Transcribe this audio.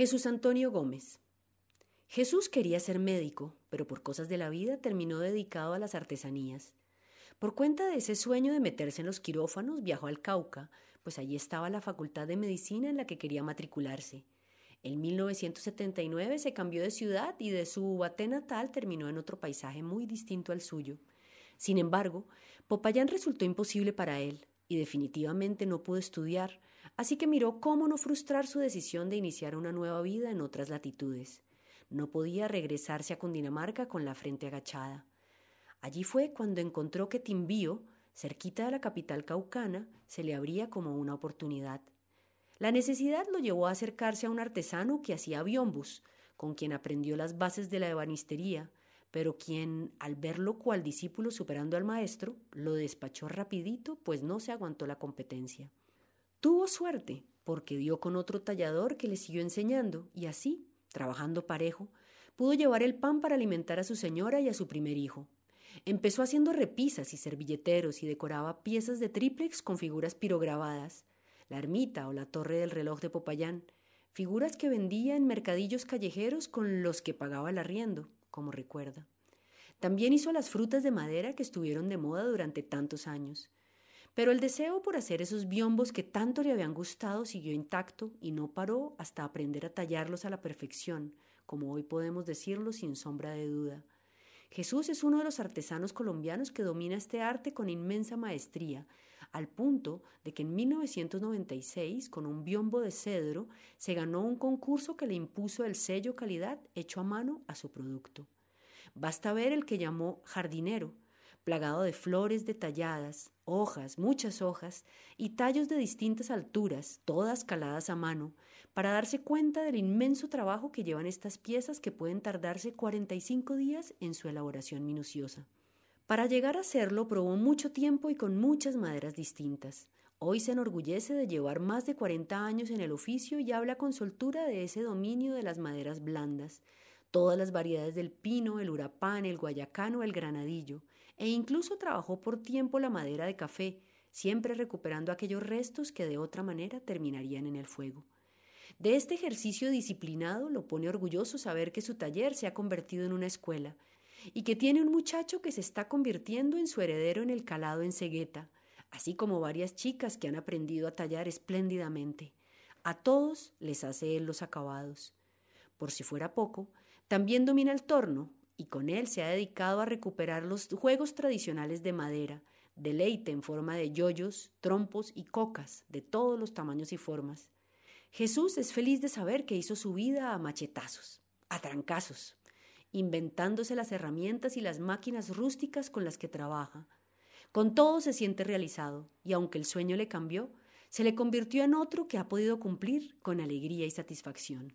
Jesús Antonio Gómez. Jesús quería ser médico, pero por cosas de la vida terminó dedicado a las artesanías. Por cuenta de ese sueño de meterse en los quirófanos, viajó al Cauca, pues allí estaba la facultad de medicina en la que quería matricularse. En 1979 se cambió de ciudad y de su Ubaté natal terminó en otro paisaje muy distinto al suyo. Sin embargo, Popayán resultó imposible para él y definitivamente no pudo estudiar, así que miró cómo no frustrar su decisión de iniciar una nueva vida en otras latitudes. No podía regresarse a Cundinamarca con la frente agachada. Allí fue cuando encontró que Timbío, cerquita de la capital caucana, se le abría como una oportunidad. La necesidad lo llevó a acercarse a un artesano que hacía biombus, con quien aprendió las bases de la ebanistería, pero quien, al verlo cual discípulo superando al maestro, lo despachó rapidito, pues no se aguantó la competencia. Tuvo suerte, porque dio con otro tallador que le siguió enseñando, y así, trabajando parejo, pudo llevar el pan para alimentar a su señora y a su primer hijo. Empezó haciendo repisas y servilleteros y decoraba piezas de triplex con figuras pirograbadas, la ermita o la torre del reloj de Popayán, figuras que vendía en mercadillos callejeros con los que pagaba el arriendo, como recuerda. También hizo las frutas de madera que estuvieron de moda durante tantos años, pero el deseo por hacer esos biombos que tanto le habían gustado siguió intacto y no paró hasta aprender a tallarlos a la perfección, como hoy podemos decirlo sin sombra de duda. Jesús es uno de los artesanos colombianos que domina este arte con inmensa maestría, al punto de que en 1996, con un biombo de cedro, se ganó un concurso que le impuso el sello calidad hecho a mano a su producto. Basta ver el que llamó jardinero, plagado de flores detalladas, hojas, muchas hojas, y tallos de distintas alturas, todas caladas a mano, para darse cuenta del inmenso trabajo que llevan estas piezas que pueden tardarse 45 días en su elaboración minuciosa. Para llegar a hacerlo probó mucho tiempo y con muchas maderas distintas. Hoy se enorgullece de llevar más de 40 años en el oficio y habla con soltura de ese dominio de las maderas blandas, todas las variedades del pino, el urapán, el guayacano, el granadillo, e incluso trabajó por tiempo la madera de café, siempre recuperando aquellos restos que de otra manera terminarían en el fuego. De este ejercicio disciplinado lo pone orgulloso saber que su taller se ha convertido en una escuela y que tiene un muchacho que se está convirtiendo en su heredero en el calado en cegueta, así como varias chicas que han aprendido a tallar espléndidamente. A todos les hace él los acabados. Por si fuera poco, también domina el torno y con él se ha dedicado a recuperar los juegos tradicionales de madera, deleite en forma de yoyos, trompos y cocas de todos los tamaños y formas. Jesús es feliz de saber que hizo su vida a machetazos, a trancazos, inventándose las herramientas y las máquinas rústicas con las que trabaja. Con todo se siente realizado, y aunque el sueño le cambió, se le convirtió en otro que ha podido cumplir con alegría y satisfacción.